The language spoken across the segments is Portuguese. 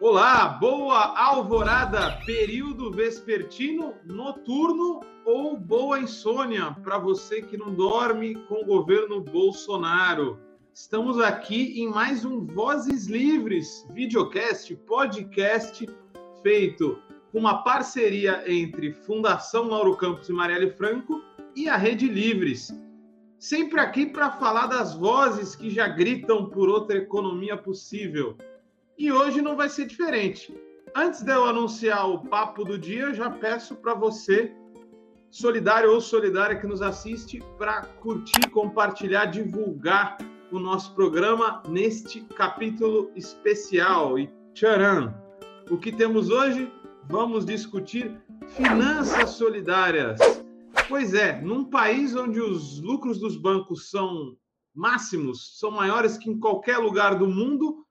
Olá, boa alvorada, período vespertino, noturno ou boa insônia para você que não dorme com o governo Bolsonaro. Estamos aqui em mais um Vozes Livres, videocast, podcast feito com uma parceria entre Fundação Lauro Campos e Marielle Franco e a Rede Livres. Sempre aqui para falar das vozes que já gritam por outra economia possível. E hoje não vai ser diferente. Antes de eu anunciar o papo do dia, eu já peço para você, solidário ou solidária que nos assiste, para curtir, compartilhar, divulgar o nosso programa neste capítulo especial. E tcharam! O que temos hoje? Vamos discutir finanças solidárias. Pois é, num país onde os lucros dos bancos são máximos, são maiores que em qualquer lugar do mundo,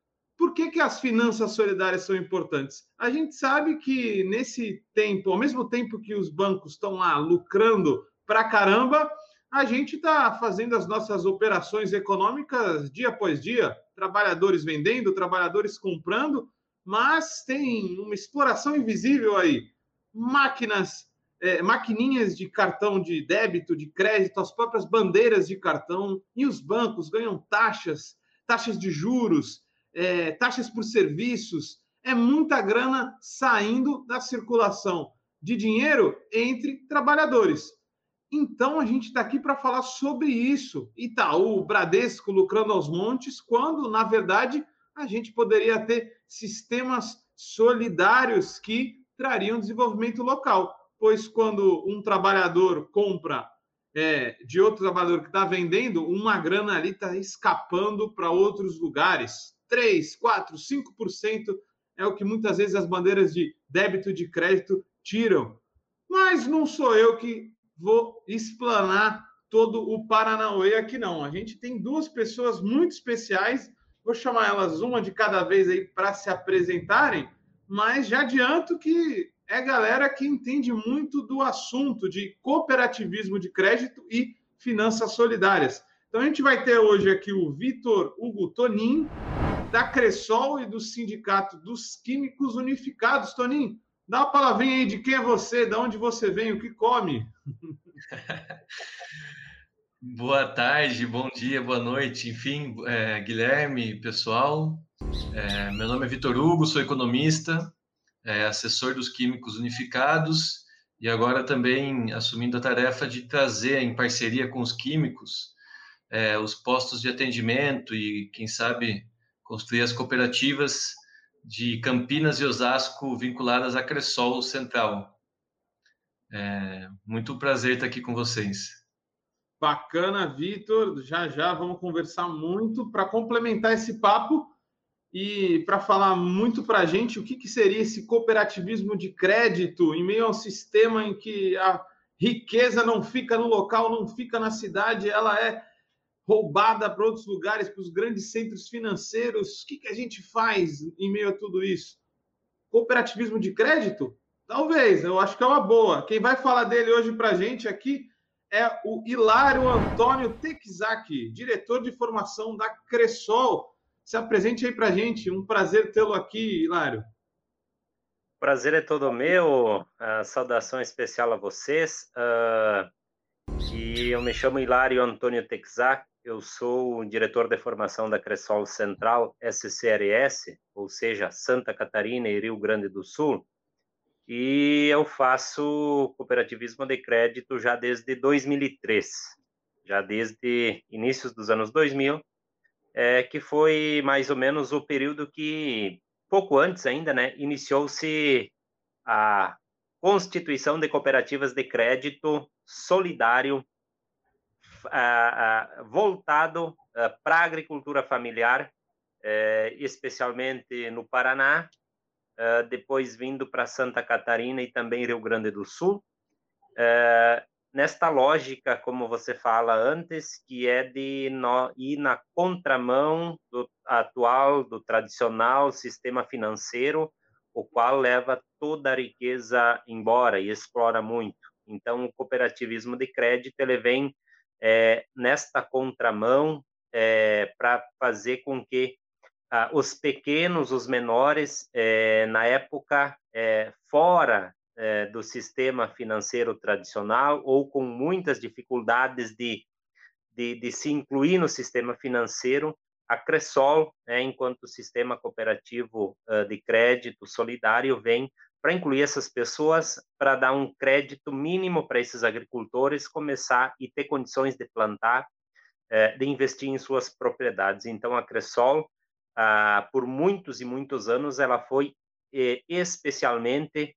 por que, que as finanças solidárias são importantes? A gente sabe que nesse tempo, ao mesmo tempo que os bancos estão lá lucrando pra caramba, a gente está fazendo as nossas operações econômicas dia após dia, trabalhadores vendendo, trabalhadores comprando, mas tem uma exploração invisível aí. Máquinas, é, maquininhas de cartão de débito, de crédito, as próprias bandeiras de cartão, e os bancos ganham taxas, taxas de juros, é, taxas por serviços, é muita grana saindo da circulação de dinheiro entre trabalhadores. Então a gente está aqui para falar sobre isso. Itaú, Bradesco lucrando aos montes, quando na verdade a gente poderia ter sistemas solidários que trariam desenvolvimento local. Pois quando um trabalhador compra é, de outro trabalhador que está vendendo, uma grana ali está escapando para outros lugares. 3, 4, 5% é o que muitas vezes as bandeiras de débito de crédito tiram. Mas não sou eu que vou explanar todo o Paranauê aqui, não. A gente tem duas pessoas muito especiais, vou chamar elas uma de cada vez aí para se apresentarem, mas já adianto que é galera que entende muito do assunto de cooperativismo de crédito e finanças solidárias. Então a gente vai ter hoje aqui o Vitor Hugo Tonin, da Cressol e do Sindicato dos Químicos Unificados. Toninho, dá uma palavrinha aí de quem é você, de onde você vem, o que come. boa tarde, bom dia, boa noite, enfim, é, Guilherme, pessoal. É, meu nome é Vitor Hugo, sou economista, é, assessor dos Químicos Unificados e agora também assumindo a tarefa de trazer, em parceria com os químicos, é, os postos de atendimento e, quem sabe, construir as cooperativas de Campinas e Osasco vinculadas à Cressol Central. É muito prazer estar aqui com vocês. Bacana, Vitor. Já já vamos conversar muito para complementar esse papo e para falar muito para a gente o que, que seria esse cooperativismo de crédito em meio a um sistema em que a riqueza não fica no local, não fica na cidade, ela é roubada para outros lugares, para os grandes centros financeiros. O que, que a gente faz em meio a tudo isso? Cooperativismo de crédito? Talvez, eu acho que é uma boa. Quem vai falar dele hoje para a gente aqui é o Hilário Antônio Texac, diretor de formação da Cressol. Se apresente aí para a gente. Um prazer tê-lo aqui, Hilário. Prazer é todo meu. Uh, saudação especial a vocês. Uh, e eu me chamo Hilário Antônio Texac, eu sou o diretor de formação da Cressol Central SCRS, ou seja, Santa Catarina e Rio Grande do Sul, e eu faço cooperativismo de crédito já desde 2003, já desde inícios dos anos 2000, é, que foi mais ou menos o período que, pouco antes ainda, né, iniciou-se a constituição de cooperativas de crédito solidário voltado para a agricultura familiar, eh, especialmente no Paraná, eh, depois vindo para Santa Catarina e também Rio Grande do Sul. Eh, nesta lógica, como você fala antes, que é de ir na contramão do atual, do tradicional sistema financeiro, o qual leva toda a riqueza embora e explora muito. Então, o cooperativismo de crédito ele vem é, nesta contramão é, para fazer com que ah, os pequenos, os menores, é, na época é, fora é, do sistema financeiro tradicional ou com muitas dificuldades de, de, de se incluir no sistema financeiro, a Cressol, né, enquanto sistema cooperativo de crédito solidário, vem para incluir essas pessoas, para dar um crédito mínimo para esses agricultores começar e ter condições de plantar, uh, de investir em suas propriedades. Então, a Cressol, uh, por muitos e muitos anos, ela foi eh, especialmente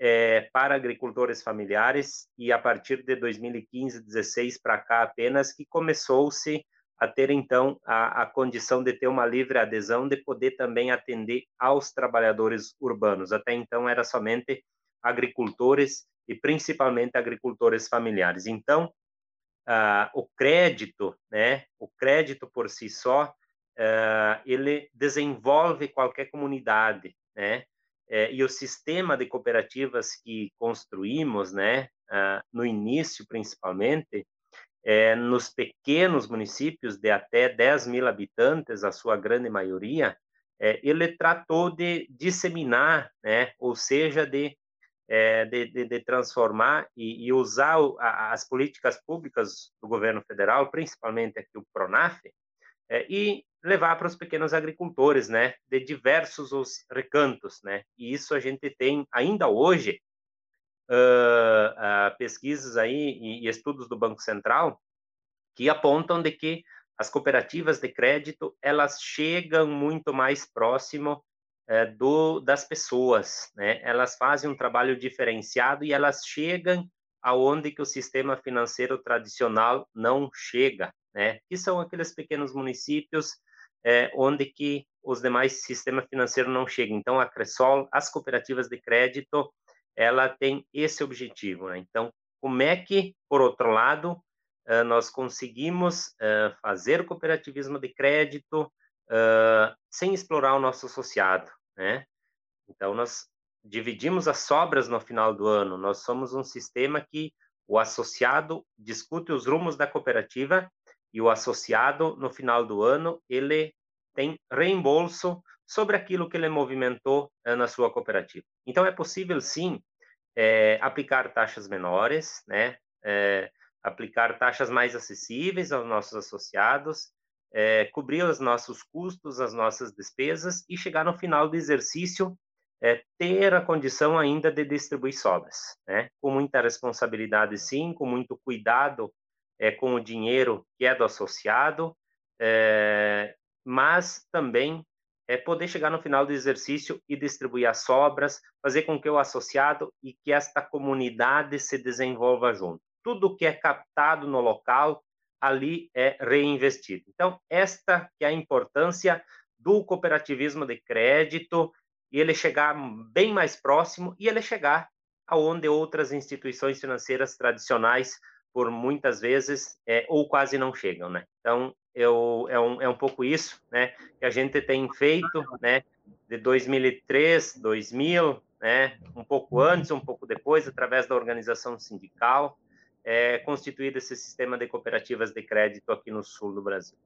é, para agricultores familiares e a partir de 2015, 16 para cá apenas que começou-se a ter então a, a, condição de ter uma livre adesão, de poder também atender aos trabalhadores urbanos. Até então era somente agricultores e principalmente agricultores familiares. Então, ah, o crédito, né, o crédito por si só, ah, ele desenvolve qualquer comunidade, né, é, e o sistema de cooperativas que construímos, né, no início principalmente, é, nos pequenos municípios de até 10 mil habitantes, a sua grande maioria, é, ele tratou de disseminar, né, ou seja, de, é, de, de, de, transformar e, e usar o, a, as políticas públicas do governo federal, principalmente aqui o PRONAF, é, e levar para os pequenos agricultores, né, de diversos os recantos, né, e isso a gente tem ainda hoje uh, uh, pesquisas aí e, e, estudos do Banco Central que apontam de que as cooperativas de crédito elas chegam muito mais próximo uh, do das pessoas, né, elas fazem um trabalho diferenciado e elas chegam aonde que o sistema financeiro tradicional não chega, né? Que são aqueles pequenos municípios é, onde que os demais sistemas financeiros não chegam. Então, a Cressol, as cooperativas de crédito, ela tem esse objetivo. Né? Então, como é que, por outro lado, uh, nós conseguimos uh, fazer cooperativismo de crédito uh, sem explorar o nosso associado, né? Então, nós dividimos as sobras no final do ano. Nós somos um sistema que o associado discute os rumos da cooperativa e o associado, no final do ano, ele tem reembolso sobre aquilo que ele movimentou eh, na sua cooperativa. Então, é possível, sim, é, aplicar taxas menores, né? É, aplicar taxas mais acessíveis aos nossos associados, é, cobrir os nossos custos, as nossas despesas e chegar no final do exercício é, ter a condição ainda de distribuir sobras, né? Com muita responsabilidade, sim, com muito cuidado é, com o dinheiro que é do associado, é, mas também é poder chegar no final do exercício e distribuir as sobras, fazer com que o associado e que esta comunidade se desenvolva junto. Tudo que é captado no local ali é reinvestido. Então, esta que é a importância do cooperativismo de crédito e ele chegar bem mais próximo e ele chegar aonde outras instituições financeiras tradicionais por muitas vezes é, ou quase não chegam, né? Então eu, é, um, é um pouco isso, né? Que a gente tem feito, né? De 2003, 2000, né? Um pouco antes, um pouco depois, através da organização sindical, é, constituído esse sistema de cooperativas de crédito aqui no sul do Brasil.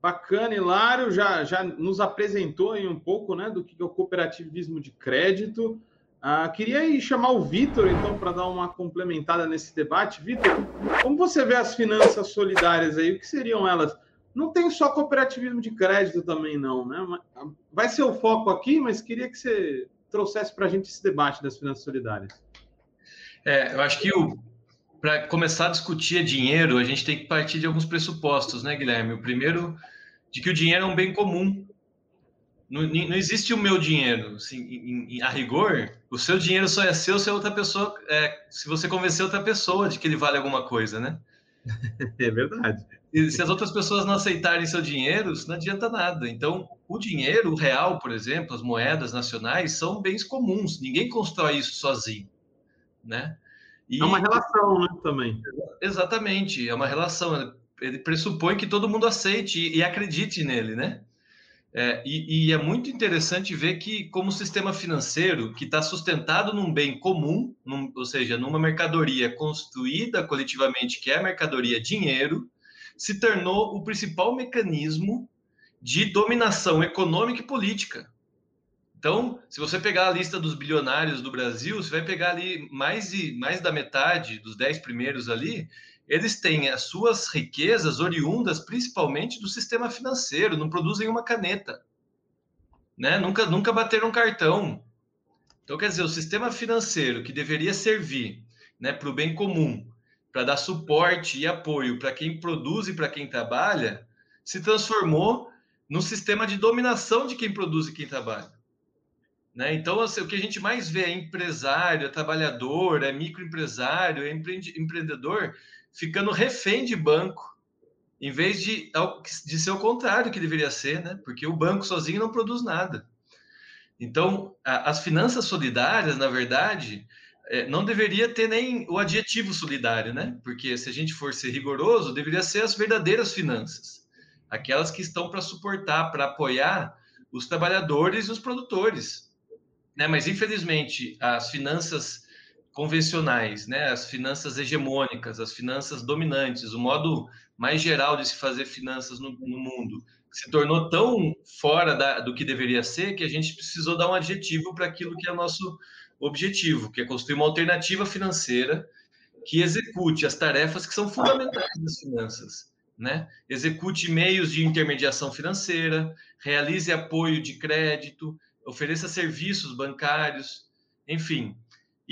Bacana, Hilário já, já nos apresentou aí um pouco, né? Do que é o cooperativismo de crédito. Ah, queria chamar o Vitor, então, para dar uma complementada nesse debate. Vitor, como você vê as finanças solidárias aí? O que seriam elas? Não tem só cooperativismo de crédito também, não, né? Vai ser o foco aqui, mas queria que você trouxesse para a gente esse debate das finanças solidárias. É, eu acho que para começar a discutir dinheiro, a gente tem que partir de alguns pressupostos, né, Guilherme? O primeiro, de que o dinheiro é um bem comum, não, não existe o meu dinheiro. Assim, em, em, a rigor, o seu dinheiro só é seu se outra pessoa, é, se você convencer outra pessoa de que ele vale alguma coisa, né? É verdade. E se as outras pessoas não aceitarem seu dinheiro, isso não adianta nada. Então, o dinheiro, o real, por exemplo, as moedas nacionais são bens comuns. Ninguém constrói isso sozinho, né? E... É uma relação, né, também. Exatamente, é uma relação. Ele pressupõe que todo mundo aceite e, e acredite nele, né? É, e, e, é muito interessante ver que, como sistema financeiro que está sustentado num bem comum, num, ou seja, numa mercadoria construída coletivamente, que é a mercadoria dinheiro, se tornou o principal mecanismo de dominação econômica e política. Então, se você pegar a lista dos bilionários do Brasil, você vai pegar ali mais, de, mais da metade dos dez primeiros ali, eles têm as suas riquezas oriundas principalmente do sistema financeiro, não produzem uma caneta, né? Nunca, nunca bateram cartão. Então, quer dizer, o sistema financeiro que deveria servir né, para o bem comum, para dar suporte e apoio para quem produz e para quem trabalha, se transformou num sistema de dominação de quem produz e quem trabalha. Né? Então, assim, o que a gente mais vê é empresário, é trabalhador, é microempresário, é empreendedor ficando refém de banco, em vez de, de ser o contrário que deveria ser, né? porque o banco sozinho não produz nada. Então, a, as finanças solidárias, na verdade, é, não deveria ter nem o adjetivo solidário, né? Porque se a gente for ser rigoroso, deveria ser as verdadeiras finanças, aquelas que estão para suportar, para apoiar os trabalhadores e os produtores. Né? Mas, infelizmente, as finanças convencionais, né? as finanças hegemônicas, as finanças dominantes, o modo mais geral de se fazer finanças no, no mundo, se tornou tão fora da, do que deveria ser que a gente precisou dar um adjetivo para aquilo que é nosso objetivo, que é construir uma alternativa financeira que execute as tarefas que são fundamentais das finanças, né? Execute meios de intermediação financeira, realize apoio de crédito, ofereça serviços bancários, enfim.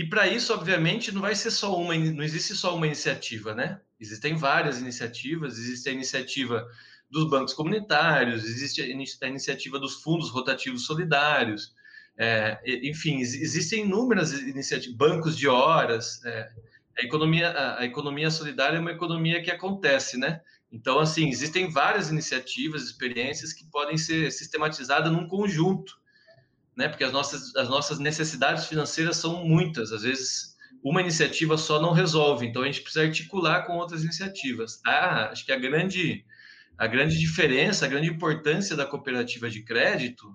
E para isso, obviamente, não vai ser só uma, não existe só uma iniciativa, né? Existem várias iniciativas, existe a iniciativa dos bancos comunitários, existe a iniciativa dos fundos rotativos solidários, é, enfim, existem inúmeras iniciativas, bancos de horas. É, a economia, a economia solidária é uma economia que acontece, né? Então, assim, existem várias iniciativas, experiências que podem ser sistematizadas num conjunto, né? Porque as nossas, as nossas necessidades financeiras são muitas. Às vezes, uma iniciativa só não resolve. Então, a gente precisa articular com outras iniciativas. Ah, acho que a grande a grande diferença, a grande importância da cooperativa de crédito,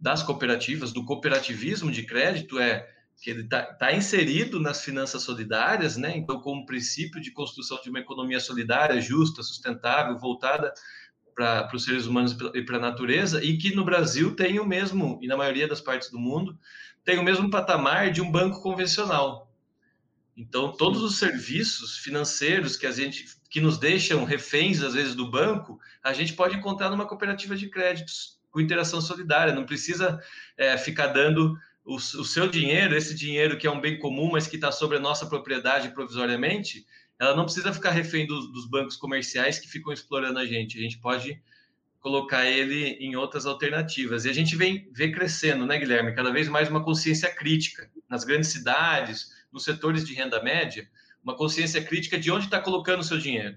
das cooperativas, do cooperativismo de crédito, é que ele está tá inserido nas finanças solidárias, né? Então, como princípio de construção de uma economia solidária, justa, sustentável, voltada para os seres humanos e para a natureza, e que no Brasil tem o mesmo, e na maioria das partes do mundo, tem o mesmo patamar de um banco convencional. Então, todos os serviços financeiros que a gente que nos deixam reféns às vezes do banco, a gente pode encontrar numa cooperativa de créditos com interação solidária. Não precisa é, ficar dando o, o, seu dinheiro, esse dinheiro que é um bem comum, mas que está sobre a nossa propriedade provisoriamente. Ela não precisa ficar refém dos, dos bancos comerciais que ficam explorando a gente. A gente pode colocar ele em outras alternativas. E a gente vem vê crescendo, né, Guilherme? Cada vez mais uma consciência crítica nas grandes cidades, nos setores de renda média, uma consciência crítica de onde está colocando o seu dinheiro.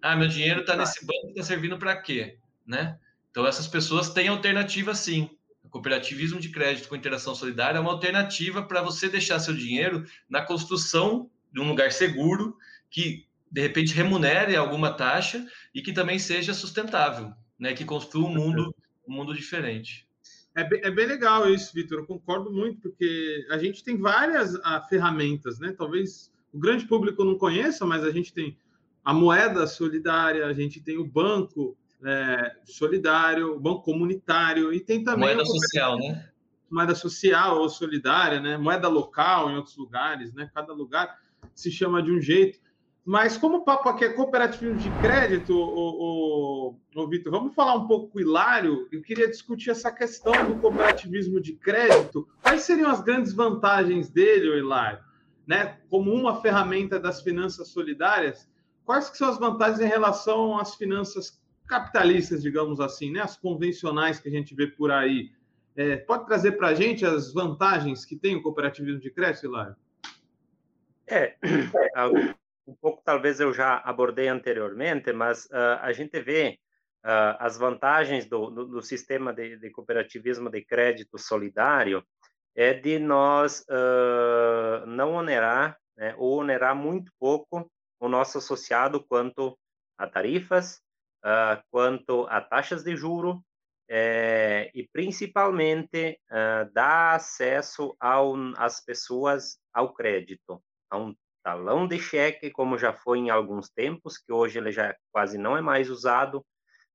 Ah, meu dinheiro está nesse banco, está servindo para quê? Né? Então, essas pessoas têm alternativa sim. O cooperativismo de crédito com interação solidária é uma alternativa para você deixar seu dinheiro na construção de um lugar seguro que, de repente, remunere alguma taxa e que também seja sustentável, né? que construa um mundo, um mundo diferente. É bem, é bem legal isso, Vitor. Eu concordo muito, porque a gente tem várias a, ah, ferramentas, né? Talvez o grande público não conheça, mas a gente tem a moeda solidária, a gente tem o banco é, solidário, o banco comunitário e tem também moeda social, né? Moeda social ou solidária, né? Moeda local em outros lugares, né? Cada lugar se chama de um jeito. Mas como o papo aqui é cooperativo de crédito, o, o, o Vitor, vamos falar um pouco com o Hilário. Eu queria discutir essa questão do cooperativismo de crédito. Quais seriam as grandes vantagens dele, Hilário? Né? Como uma ferramenta das finanças solidárias, quais que são as vantagens em relação às finanças capitalistas, digamos assim, né? as convencionais que a gente vê por aí? É, pode trazer para a gente as vantagens que tem o cooperativismo de crédito, Hilário? É, um pouco talvez eu já abordei anteriormente, mas uh, a gente vê uh, as vantagens do, do, do sistema de, de, cooperativismo de crédito solidário é de nós uh, não onerar né, ou onerar muito pouco o nosso associado quanto a tarifas, quanto a taxas de juro é, e principalmente dar acesso às pessoas ao crédito, a um talão de cheque, como já foi em alguns tempos, que hoje ele já quase não é mais usado,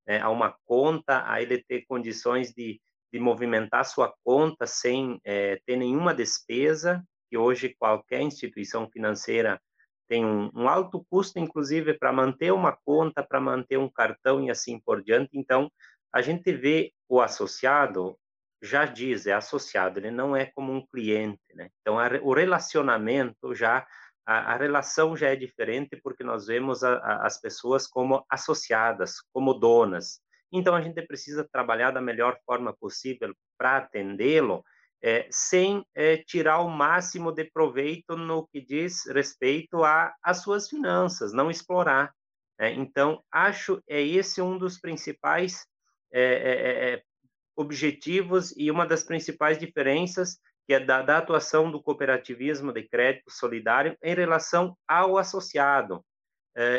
né, a uma conta, a ele ter condições de, de movimentar sua conta sem é, ter nenhuma despesa, que hoje qualquer instituição financeira tem um, um alto custo, inclusive, para manter uma conta, para manter um cartão e assim por diante. Então, a gente vê o associado, já diz, é associado, ele não é como um cliente, né? Então, a, o relacionamento já, a, a, relação já é diferente porque nós vemos a, as pessoas como associadas, como donas. Então, a gente precisa trabalhar da melhor forma possível para atendê-lo, é, sem é, tirar o máximo de proveito no que diz respeito às suas finanças, não explorar. É, então, acho é esse um dos principais é, objetivos e uma das principais diferenças que é da, da atuação do cooperativismo de crédito solidário em relação ao associado.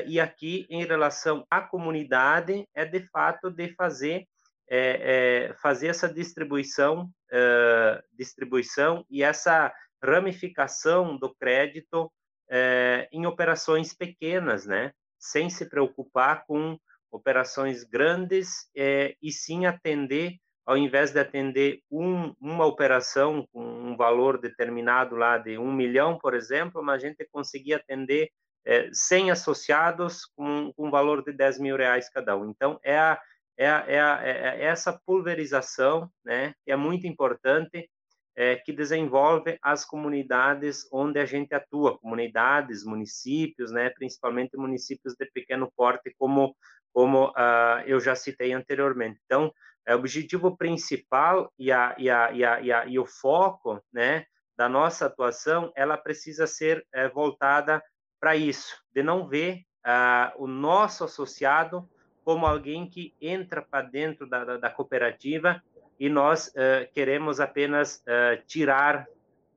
e aqui, em relação à comunidade, é de fato de fazer é, é fazer essa distribuição, é, distribuição e essa ramificação do crédito é, em operações pequenas, né? Sem se preocupar com operações grandes e sim atender, ao invés de atender um, uma operação com um valor determinado lá de um milhão, por exemplo, mas a gente conseguir atender é, 100 associados com, com um valor de 10 mil reais cada um. Então, é a é, é, é, é essa pulverização, né, que é muito importante, é, que desenvolve as comunidades onde a gente atua, comunidades, municípios, né, principalmente municípios de pequeno porte, como como uh, eu já citei anteriormente. Então, é o objetivo principal e, a, e, a, e, a, e, a, e o foco, né, da nossa atuação, ela precisa ser é, voltada para isso, de não ver uh, o nosso associado como alguém que entra para dentro da, da, da, cooperativa e nós uh, queremos apenas uh, tirar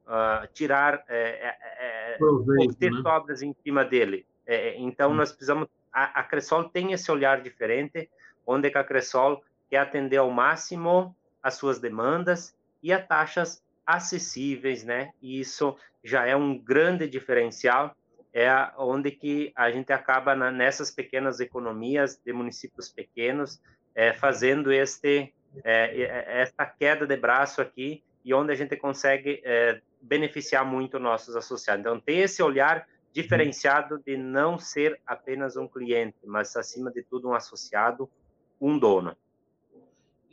uh, tirar é, ter né? sobras em cima dele. então hum. nós precisamos a, a Cressol tem esse olhar diferente, onde a Cressol quer atender ao máximo as suas demandas e a taxas acessíveis, né? E isso já é um grande diferencial é onde que a gente acaba na, nessas pequenas economias de municípios pequenos é, fazendo este é, é, esta queda de braço aqui e onde a gente consegue é, beneficiar muito nossos associados. Então tem esse olhar diferenciado de não ser apenas um cliente, mas acima de tudo um associado, um dono.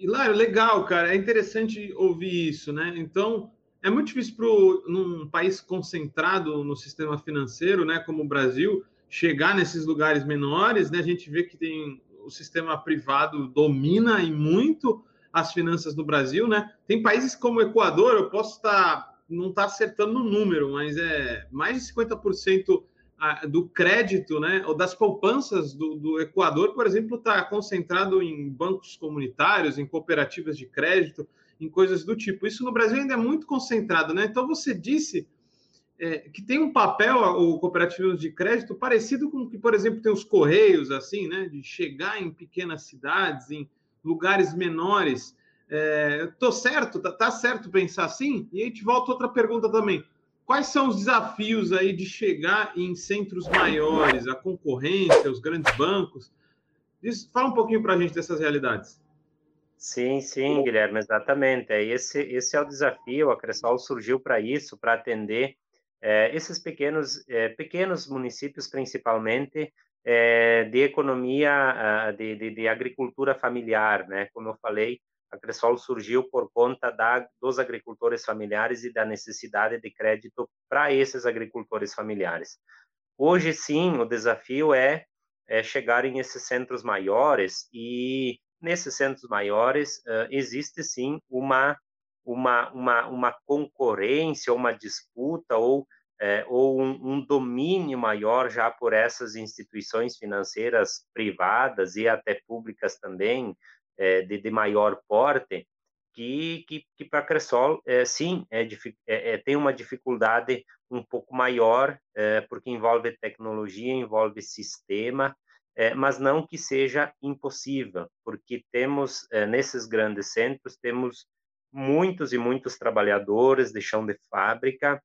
Hilário, legal, cara. É interessante ouvir isso, né? Então, é muito difícil para num país concentrado no sistema financeiro, né, como o Brasil, chegar nesses lugares menores, né? A gente vê que tem o sistema privado domina e muito as finanças no Brasil, né? Tem países como o Equador, eu posso estar não estar tá acertando no número, mas é mais de 50% do crédito, né, ou das poupanças do, do Equador, por exemplo, está concentrado em bancos comunitários, em cooperativas de crédito em coisas do tipo. Isso no Brasil ainda é muito concentrado, né? Então você disse é, que tem um papel o cooperativismo de crédito parecido com o que, por exemplo, tem os correios, assim, né? De chegar em pequenas cidades, em lugares menores. É, tô certo? Tá, tá certo pensar assim? E aí te volta outra pergunta também. Quais são os desafios aí de chegar em centros maiores, a concorrência, os grandes bancos? Diz, fala um pouquinho para a gente dessas realidades. Sim, sim, Guilherme, exatamente. É esse, esse é o desafio. A Cressol surgiu para isso, para atender é, esses pequenos, é, pequenos municípios, principalmente é, de economia, ah, de, de, de, agricultura familiar, né? Como eu falei, a Cressol surgiu por conta da, dos agricultores familiares e da necessidade de crédito para esses agricultores familiares. Hoje, sim, o desafio é, é chegar em esses centros maiores e nesses centros maiores uh, existe sim uma uma, uma, uma concorrência, uma disputa ou, é, ou um, um, domínio maior já por essas instituições financeiras privadas e até públicas também, é, de, de, maior porte, que, que, que para Cressol, é, sim, é, é, tem uma dificuldade um pouco maior, porque envolve tecnologia, envolve sistema, é, mas não que seja impossível, porque temos, é, nesses grandes centros, temos muitos e muitos trabalhadores de chão de fábrica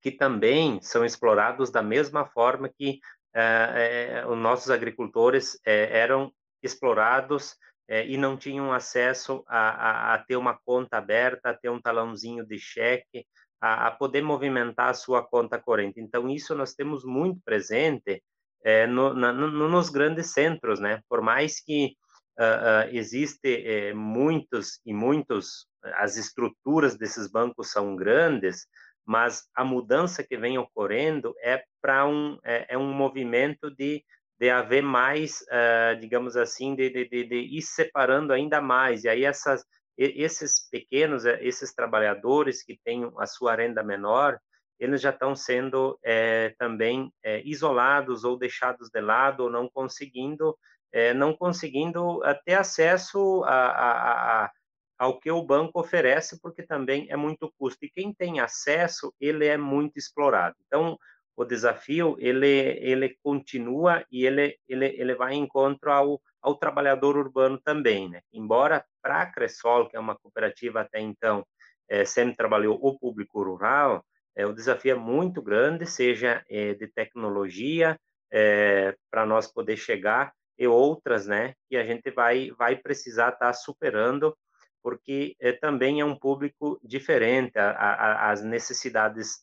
que também são explorados da mesma forma que é, é os nossos agricultores é, eram explorados é, e não tinham acesso a, a, a, ter uma conta aberta, a ter um talãozinho de cheque, a, a, poder movimentar a sua conta corrente. Então, isso nós temos muito presente é, no, na, no, nos grandes centros, né? Por mais que uh, uh, muitos e muitos, as estruturas desses bancos são grandes, mas a mudança que vem ocorrendo é para um é, é, um movimento de de haver mais, uh, digamos assim, de, de, de, de, ir separando ainda mais. E aí essas, esses pequenos, esses trabalhadores que têm a sua renda menor, eles já estão sendo é, também é, isolados ou deixados de lado ou não conseguindo é, não conseguindo ter acesso a, a, a, ao que o banco oferece porque também é muito custo e quem tem acesso ele é muito explorado então o desafio ele ele continua e ele ele, ele vai em encontro ao, ao trabalhador urbano também né? Embora para a Cressol que é uma cooperativa até então é, sempre trabalhou o público rural é, o desafio é muito grande, seja é, de tecnologia, é, para nós poder chegar, e outras, né, que a gente vai, vai precisar estar tá superando, porque é, também é um público diferente, a, a, as necessidades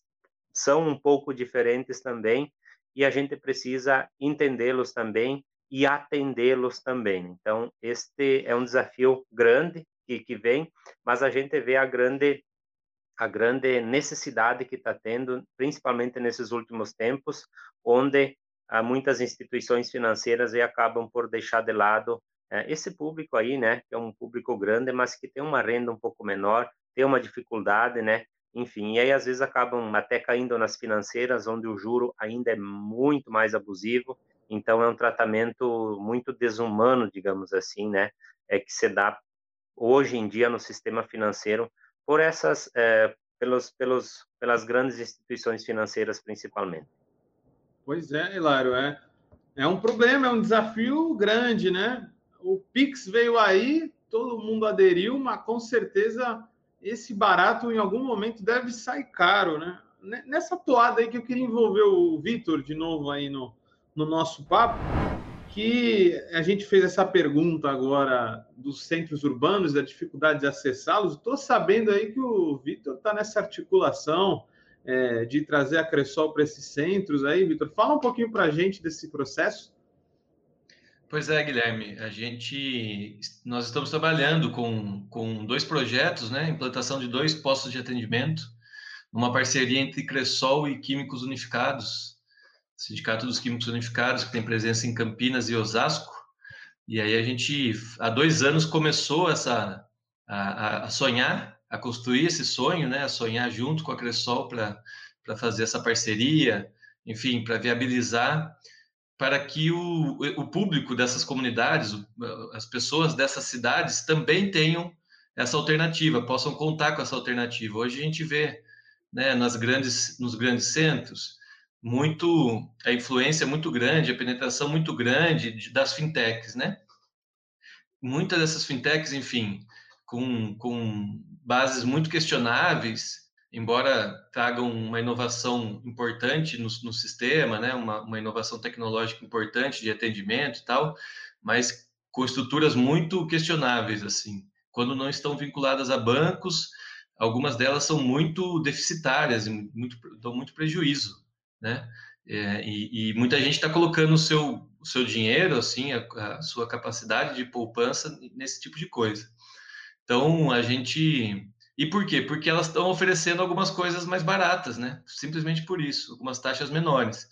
são um pouco diferentes também, e a gente precisa entendê-los também e atendê-los também. Então, este é um desafio grande que, que vem, mas a gente vê a grande a grande necessidade que está tendo, principalmente nesses últimos tempos, onde há muitas instituições financeiras e acabam por deixar de lado é, esse público aí, né, que é um público grande, mas que tem uma renda um pouco menor, tem uma dificuldade, né, enfim, e aí às vezes acabam até caindo nas financeiras, onde o juro ainda é muito mais abusivo, então é um tratamento muito desumano, digamos assim, né, é que se dá hoje em dia no sistema financeiro por essas, é, pelos, pelos, pelas grandes instituições financeiras principalmente. Pois é, Hilário, é, é um problema, é um desafio grande, né? O Pix veio aí, todo mundo aderiu, mas com certeza esse barato em algum momento deve sair caro, né? Nessa toada aí que eu queria envolver o Vitor de novo aí no, no nosso papo, que a gente fez essa pergunta agora dos centros urbanos, da dificuldade de acessá-los. Estou sabendo aí que o Vitor está nessa articulação é, de trazer a Cressol para esses centros aí. Vitor, fala um pouquinho para a gente desse processo. Pois é, Guilherme, a gente, nós estamos trabalhando com, com dois projetos, né, implantação de dois postos de atendimento, uma parceria entre Cressol e Químicos Unificados, Sindicato dos Químicos Unificados, que tem presença em Campinas e Osasco. E aí a gente, há dois anos, começou essa, a, a sonhar, a construir esse sonho, né? a sonhar junto com a Cressol para fazer essa parceria, enfim, para viabilizar para que o, o público dessas comunidades, as pessoas dessas cidades também tenham essa alternativa, possam contar com essa alternativa. Hoje a gente vê né, nas grandes, nos grandes centros muito a influência é muito grande, a penetração muito grande de, das fintechs, né? Muitas dessas fintechs, enfim, com, com bases muito questionáveis, embora tragam uma inovação importante no, no sistema, né? Uma, uma inovação tecnológica importante de atendimento e tal, mas com estruturas muito questionáveis, assim, quando não estão vinculadas a bancos, algumas delas são muito deficitárias muito, dão muito prejuízo né? É, e, e, muita gente está colocando o seu, o seu dinheiro, assim, a, a, sua capacidade de poupança nesse tipo de coisa. Então, a gente... E por quê? Porque elas estão oferecendo algumas coisas mais baratas, né? Simplesmente por isso, algumas taxas menores.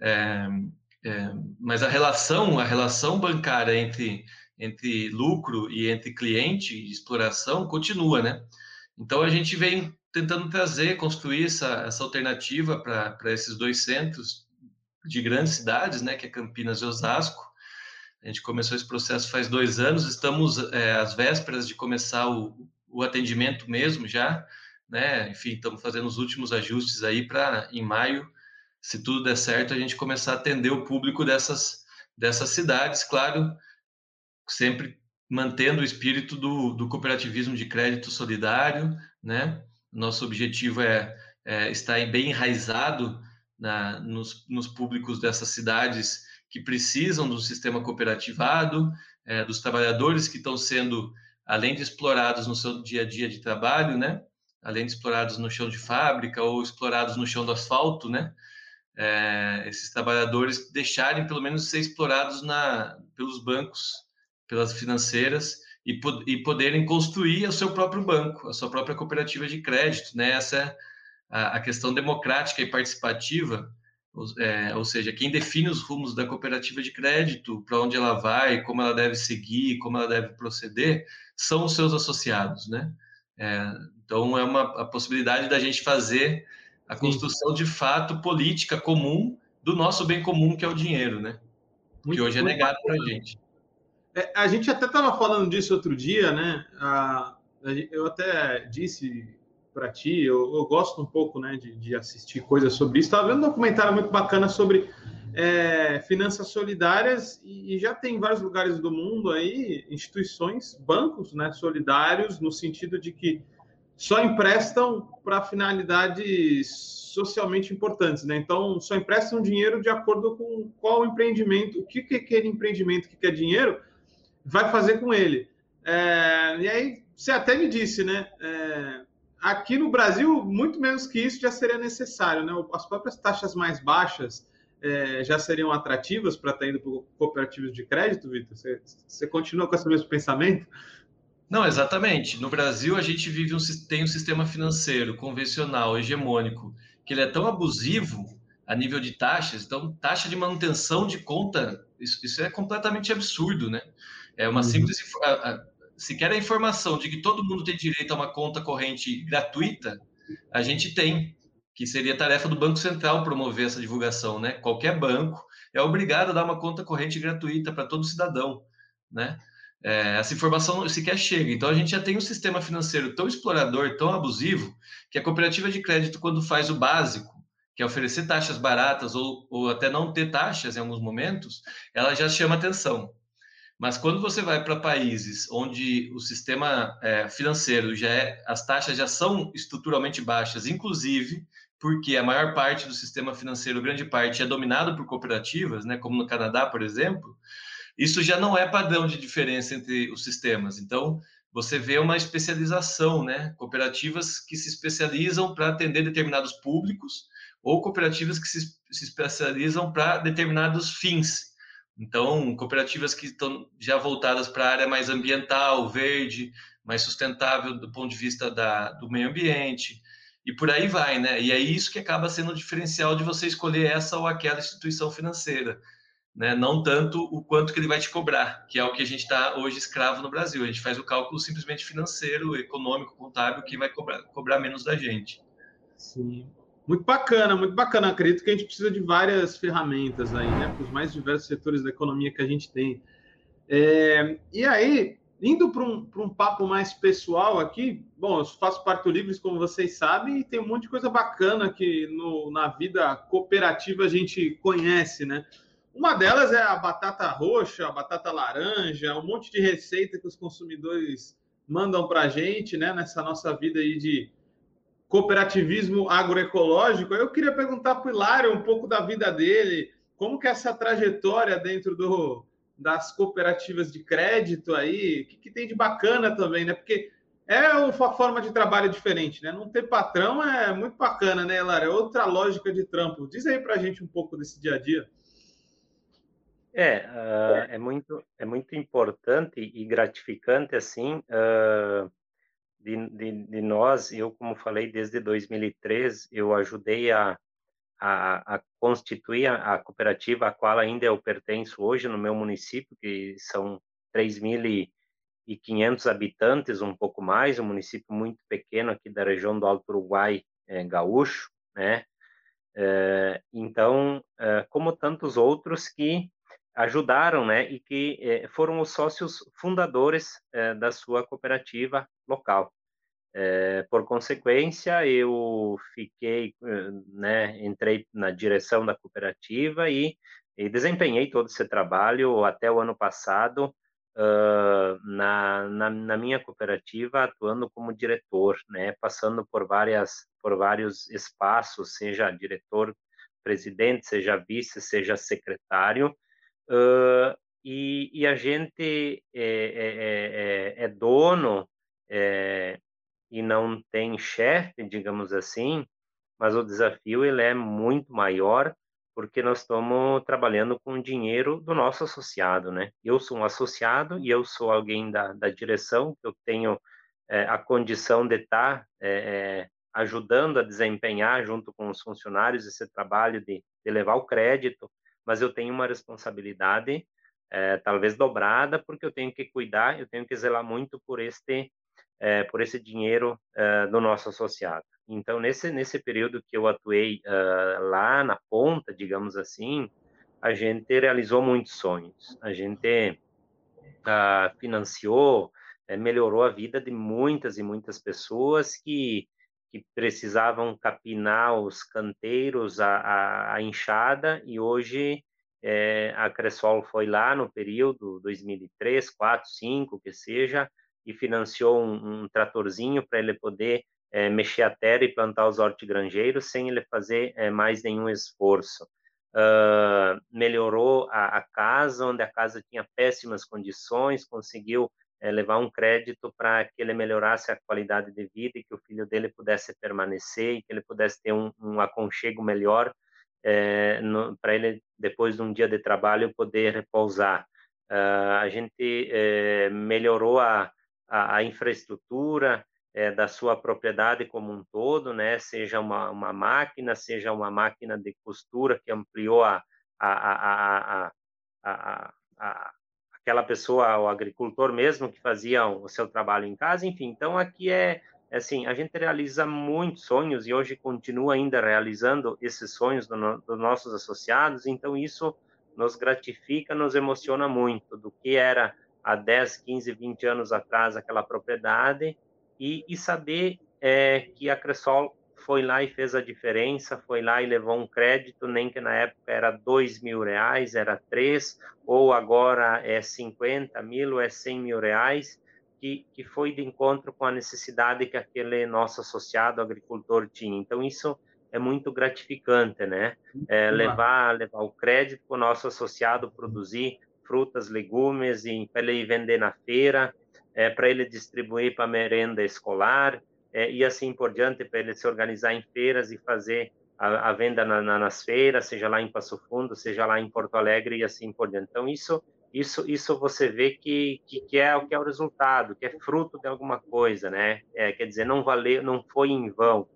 É, é, mas a relação, a relação bancária entre, entre lucro e entre cliente e exploração continua, né? Então, a gente vem tentando trazer, construir essa, essa alternativa para esses dois centros de grandes cidades, né, que é Campinas e Osasco. A gente começou esse processo faz dois anos, estamos é, às vésperas de começar o, o atendimento mesmo já, né? Enfim, estamos fazendo os últimos ajustes aí para em maio, se tudo der certo, a gente começar a atender o público dessas dessas cidades, claro, sempre mantendo o espírito do, do cooperativismo de crédito solidário, né? Nosso objetivo é, é estar bem enraizado na, nos, nos públicos dessas cidades que precisam do sistema cooperativado, é, dos trabalhadores que estão sendo, além de explorados no seu dia a dia de trabalho, né? Além de explorados no chão de fábrica ou explorados no chão do asfalto, né? É, esses trabalhadores deixarem pelo menos ser explorados na, pelos bancos, pelas financeiras e, e poderem construir o seu próprio banco, a sua própria cooperativa de crédito, né? Essa é a, a questão democrática e participativa é, ou seja, quem define os rumos da cooperativa de crédito, para onde ela vai, como ela deve seguir, como ela deve proceder, são os seus associados, né? É, então, é uma a possibilidade da gente fazer a construção de fato política comum do nosso bem comum, que é o dinheiro, né? Muito, que hoje é negado para a gente. É, a gente até estava falando disso outro dia, né? Ah, eu até disse para ti. Eu, eu, gosto um pouco né, de, de assistir coisas sobre isso. Estava vendo um documentário muito bacana sobre é, finanças solidárias e, e, já tem em vários lugares do mundo aí instituições, bancos né, solidários, no sentido de que só emprestam para finalidades socialmente importantes, né? Então, só emprestam dinheiro de acordo com qual empreendimento, o que, que aquele empreendimento que quer dinheiro vai fazer com ele. É, e aí, você até me disse, né? É, aqui no Brasil, muito menos que isso já seria necessário. Né? As próprias taxas mais baixas é, já seriam atrativas para estar indo para cooperativas de crédito, Vitor? Você, você, continua com esse mesmo pensamento? Não, exatamente. No Brasil, a gente vive um, tem um sistema financeiro convencional, hegemônico, que ele é tão abusivo a nível de taxas. Então, taxa de manutenção de conta, isso, isso é completamente absurdo, né? É uma uhum. simples se quer a informação de que todo mundo tem direito a uma conta corrente gratuita, a gente tem, que seria tarefa do Banco Central promover essa divulgação, né? Qualquer banco é obrigado a dar uma conta corrente gratuita para todo cidadão, né? É, essa informação sequer chega. Então, a gente já tem um sistema financeiro tão explorador, tão abusivo, que a cooperativa de crédito, quando faz o básico, que é oferecer taxas baratas ou, ou até não ter taxas em alguns momentos, ela já chama atenção. Mas quando você vai para países onde o sistema é, financeiro já é, as taxas já são estruturalmente baixas, inclusive porque a maior parte do sistema financeiro, grande parte, é dominado por cooperativas, né, como no Canadá, por exemplo, isso já não é padrão de diferença entre os sistemas. Então, você vê uma especialização, né? Cooperativas que se especializam para atender determinados públicos ou cooperativas que se, se especializam para determinados fins. Então, cooperativas que estão já voltadas para a área mais ambiental, verde, mais sustentável do ponto de vista da, do meio ambiente, e por aí vai, né? E é isso que acaba sendo o diferencial de você escolher essa ou aquela instituição financeira, né? Não tanto o quanto que ele vai te cobrar, que é o que a gente está hoje escravo no Brasil. A gente faz o cálculo simplesmente financeiro, econômico, contábil, que vai cobrar, cobrar menos da gente. Sim. Muito bacana, muito bacana. Acredito que a gente precisa de várias ferramentas aí, né? Para os mais diversos setores da economia que a gente tem. É, e aí, indo para um, um papo mais pessoal aqui, bom, eu faço parte do Livres, como vocês sabem, e tem um monte de coisa bacana que no, na vida cooperativa a gente conhece, né? Uma delas é a batata roxa, a batata laranja, um monte de receita que os consumidores mandam para a gente, né? Nessa nossa vida aí de cooperativismo agroecológico. Eu queria perguntar para o Hilário um pouco da vida dele, como que é essa trajetória dentro do, das cooperativas de crédito aí, o que, que tem de bacana também, né? Porque é uma forma de trabalho diferente, né? Não ter patrão é muito bacana, né, Hilário? É outra lógica de trampo. Diz aí para a gente um pouco desse dia a dia. É, uh, é muito é muito importante e gratificante assim uh, de, de, de, nós, eu, como falei, desde 2003, eu ajudei a, a, a constituir a, a, cooperativa a qual ainda eu pertenço hoje no meu município, que são 3.500 habitantes, um pouco mais, um município muito pequeno aqui da região do Alto Uruguai, é, gaúcho, né? É, então, é, como tantos outros que ajudaram, né, e que eh, foram os sócios fundadores eh, da sua cooperativa local. Eh, por consequência, eu fiquei, né, entrei na direção da cooperativa e, e desempenhei todo esse trabalho até o ano passado uh, na, na, na, minha cooperativa, atuando como diretor, né, passando por várias por vários espaços, seja diretor, presidente, seja vice, seja secretário, Uh, e, e, a gente é, é, é, é dono é, e não tem chefe, digamos assim, mas o desafio ele é muito maior porque nós estamos trabalhando com o dinheiro do nosso associado, né? Eu sou um associado e eu sou alguém da, da direção, eu tenho é, a condição de estar tá, é, ajudando a desempenhar junto com os funcionários esse trabalho de, de levar o crédito, mas eu tenho uma responsabilidade é, talvez dobrada, porque eu tenho que cuidar, eu tenho que zelar muito por este é, por esse dinheiro é, do nosso associado. Então, nesse, nesse período que eu atuei uh, lá na ponta, digamos assim, a gente realizou muitos sonhos. A gente uh, financiou, melhorou a vida de muitas e muitas pessoas que, que precisavam capinar os canteiros, a, enxada, e hoje é, a Cressol foi lá no período 2003, 4, 5, que seja, e financiou um, um tratorzinho para ele poder é, mexer a terra e plantar os hortigranjeiros sem ele fazer é, mais nenhum esforço. Uh, melhorou a, a, casa, onde a casa tinha péssimas condições, conseguiu é, levar um crédito para que ele melhorasse a qualidade de vida e que o filho dele pudesse permanecer e que ele pudesse ter um, um aconchego melhor é, para ele, depois de um dia de trabalho, poder repousar. Uh, a gente é, melhorou a, a, a infraestrutura é, da sua propriedade como um todo, né? Seja uma, uma máquina, seja uma máquina de costura que ampliou a, a, a, a, aquela pessoa, o agricultor mesmo que fazia o seu trabalho em casa, enfim. Então aqui é assim, a gente realiza muitos sonhos e hoje continua ainda realizando esses sonhos do, dos nossos associados. Então isso nos gratifica, nos emociona muito do que era há 10, 15, 20 anos atrás aquela propriedade e, e saber é, que a Cressol foi lá e fez a diferença, foi lá e levou um crédito, nem que na época era dois mil reais, era três, ou agora é 50 mil, ou é 100 mil reais, que, que foi de encontro com a necessidade que aquele nosso associado agricultor tinha. Então, isso é muito gratificante, né? É, levar, levar o crédito para o nosso associado produzir frutas, legumes, para ele vender na feira, é, para ele distribuir para merenda escolar é, e assim por diante, para ele se organizar em feiras e fazer a, a venda na, na, nas feiras, seja lá em Passo Fundo, seja lá em Porto Alegre e assim por diante. Então isso isso isso você vê que, que, que é o que é o resultado, que é fruto de alguma coisa, né? É, quer dizer, não valeu, não foi em vão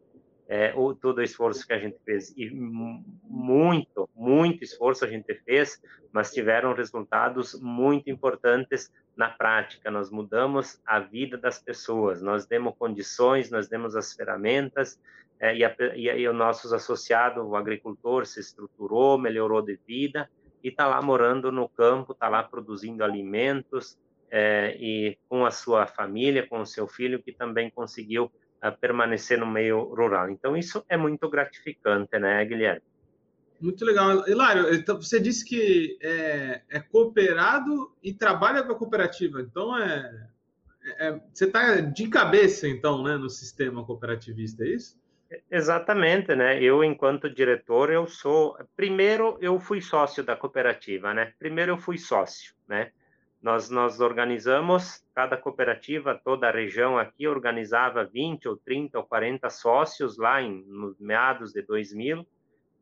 é, o, todo o esforço que a gente fez. E muito, muito esforço a gente fez, mas tiveram resultados muito importantes na prática. Nós mudamos a vida das pessoas, nós demos condições, nós demos as ferramentas, é, e, a, e, e o nosso associado, o agricultor, se estruturou, melhorou de vida e está lá morando no campo, está lá produzindo alimentos, é, e com a sua família, com o seu filho, que também conseguiu a permanecer no meio rural. Então, isso é muito gratificante, né, Guilherme? Muito legal. Hilário, então, você disse que é, é cooperado e trabalha com a cooperativa. Então, é, é você está de cabeça, então, né, no sistema cooperativista, é isso? Exatamente, né? Eu, enquanto diretor, eu sou... Primeiro, eu fui sócio da cooperativa, né? Primeiro, eu fui sócio, né? Nós, nós organizamos, cada cooperativa, toda a região aqui, organizava 20 ou 30 ou 40 sócios lá em nos meados de 2000,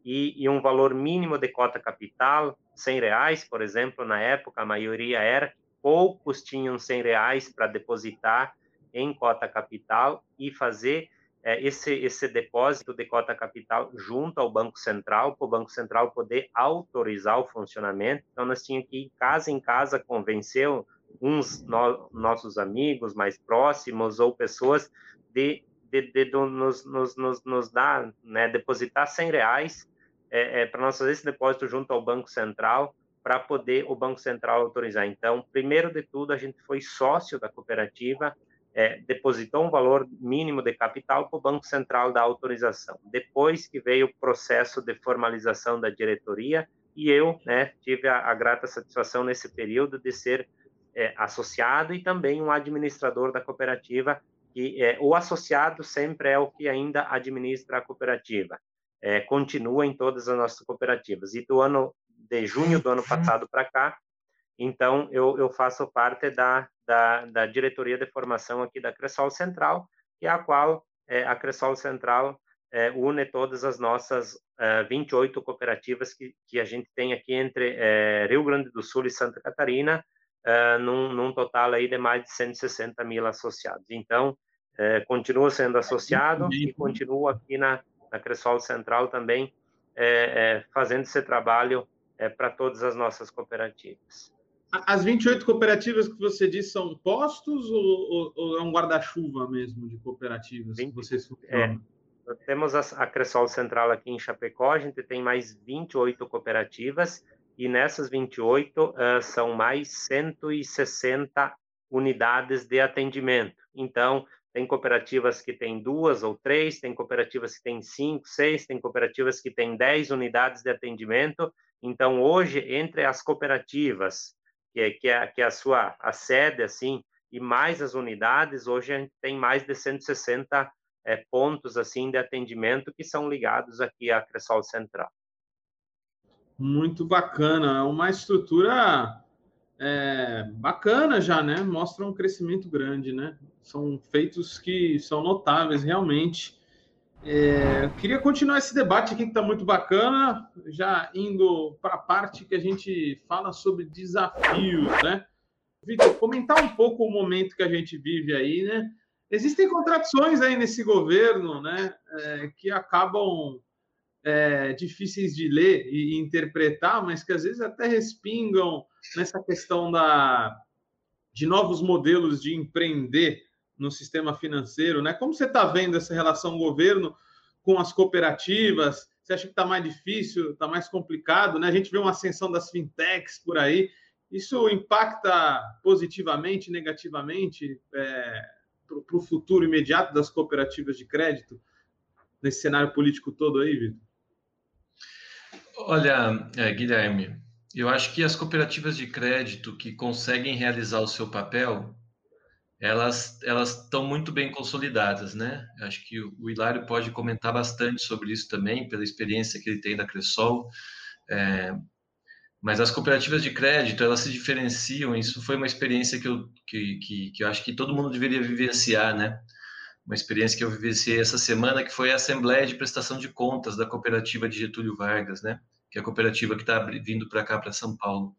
e, e um valor mínimo de cota capital, 100 reais, por exemplo, na época, a maioria era, poucos tinham 100 reais para depositar em cota capital e fazer é, esse, esse depósito de cota capital junto ao Banco Central, para o Banco Central poder autorizar o funcionamento. Então, nós tínhamos que ir casa em casa convencer uns no, nossos amigos mais próximos ou pessoas de, de, de, de nos, nos, nos, nos, dar, né, depositar 100 reais é, é, para nós fazer esse depósito junto ao Banco Central para poder o Banco Central autorizar. Então, primeiro de tudo, a gente foi sócio da cooperativa, é, depositou um valor mínimo de capital para o Banco Central dar autorização. Depois que veio o processo de formalização da diretoria, e eu né, tive a, a grata satisfação nesse período de ser é, associado e também um administrador da cooperativa, que é, o associado sempre é o que ainda administra a cooperativa. É, continua em todas as nossas cooperativas. E do ano de junho do ano passado para cá. Então, eu, eu faço parte da, da, da, diretoria de formação aqui da Cressol Central, que é a qual é, a Cressol Central é, une todas as nossas é, 28 cooperativas que, que a gente tem aqui entre é, Rio Grande do Sul e Santa Catarina, é, num, num, total aí de mais de 160 mil associados. Então, é, continua sendo associado e continua aqui na, na Cressol Central também fazendo esse trabalho para todas as nossas cooperativas. As 28 cooperativas que você disse são postos ou, ou, é um guarda-chuva mesmo de cooperativas 20, que vocês funcionam? É, temos a, a Cressol Central aqui em Chapecó, a gente tem mais 28 cooperativas e nessas 28 uh, são mais 160 unidades de atendimento. Então, tem cooperativas que têm duas ou três, tem cooperativas que têm cinco, seis, tem cooperativas que têm dez unidades de atendimento. Então, hoje, entre as cooperativas que é, que é, que é a sua a sede, assim, e mais as unidades, hoje a gente tem mais de 160 é, pontos, assim, de atendimento que são ligados aqui à Cressol Central. Muito bacana, é uma estrutura é, bacana já, né? Mostra um crescimento grande, né? São feitos que são notáveis, realmente. É, queria continuar esse debate aqui que está muito bacana, já indo para a parte que a gente fala sobre desafios, né? Vitor, comentar um pouco o momento que a gente vive aí, né? Existem contradições aí nesse governo, né? É, que acabam é, difíceis de ler e interpretar, mas que às vezes até respingam nessa questão da, de novos modelos de empreender no sistema financeiro, né? Como você está vendo essa relação governo com as cooperativas? Você acha que está mais difícil, está mais complicado? Né? A gente vê uma ascensão das fintechs por aí. Isso impacta positivamente, negativamente é, para o futuro imediato das cooperativas de crédito nesse cenário político todo aí, Vitor? Olha, é, Guilherme, eu acho que as cooperativas de crédito que conseguem realizar o seu papel elas elas estão muito bem consolidadas, né? Acho que o Hilário pode comentar bastante sobre isso também, pela experiência que ele tem da Cressol. É, mas as cooperativas de crédito, elas se diferenciam, isso foi uma experiência que eu, que, que, que eu acho que todo mundo deveria vivenciar, né? Uma experiência que eu vivenciei essa semana, que foi a Assembleia de Prestação de Contas da cooperativa de Getúlio Vargas, né? Que é a cooperativa que está vindo para cá, para São Paulo.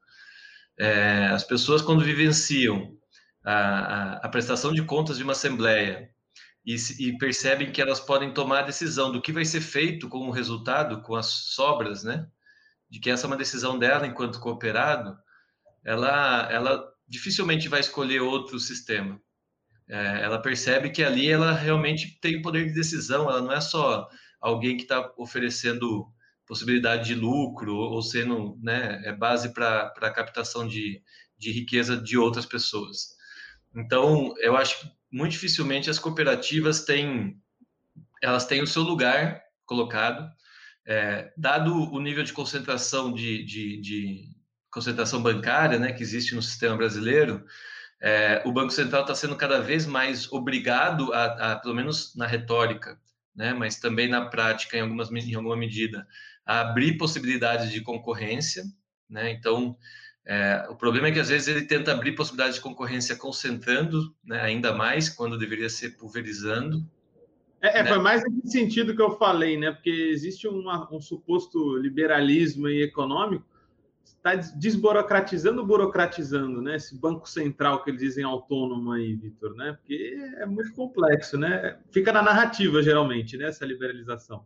É, as pessoas, quando vivenciam a, a, prestação de contas de uma assembleia e, e, percebem que elas podem tomar a decisão do que vai ser feito com o resultado, com as sobras, né? De que essa é uma decisão dela enquanto cooperado, ela, ela dificilmente vai escolher outro sistema. É, ela percebe que ali ela realmente tem poder de decisão, ela não é só alguém que está oferecendo possibilidade de lucro ou sendo né, é base para a captação de, de riqueza de outras pessoas. Então, eu acho que muito dificilmente as cooperativas têm, elas têm o seu lugar colocado, é, dado o nível de concentração de, de, de, concentração bancária, né, que existe no sistema brasileiro, é, o Banco Central está sendo cada vez mais obrigado a, a, pelo menos na retórica, né, mas também na prática, em, algumas, em alguma medida, a abrir possibilidades de concorrência, né, então é, o problema é que às vezes ele tenta abrir possibilidades de concorrência concentrando né, ainda mais, quando deveria ser pulverizando. É, é né? foi mais nesse sentido que eu falei, né? Porque existe uma, um suposto liberalismo econômico, está desburocratizando, burocratizando, né? Esse banco central que eles dizem autônomo aí, Vitor, né? Porque é muito complexo, né? Fica na narrativa geralmente, né? Essa liberalização.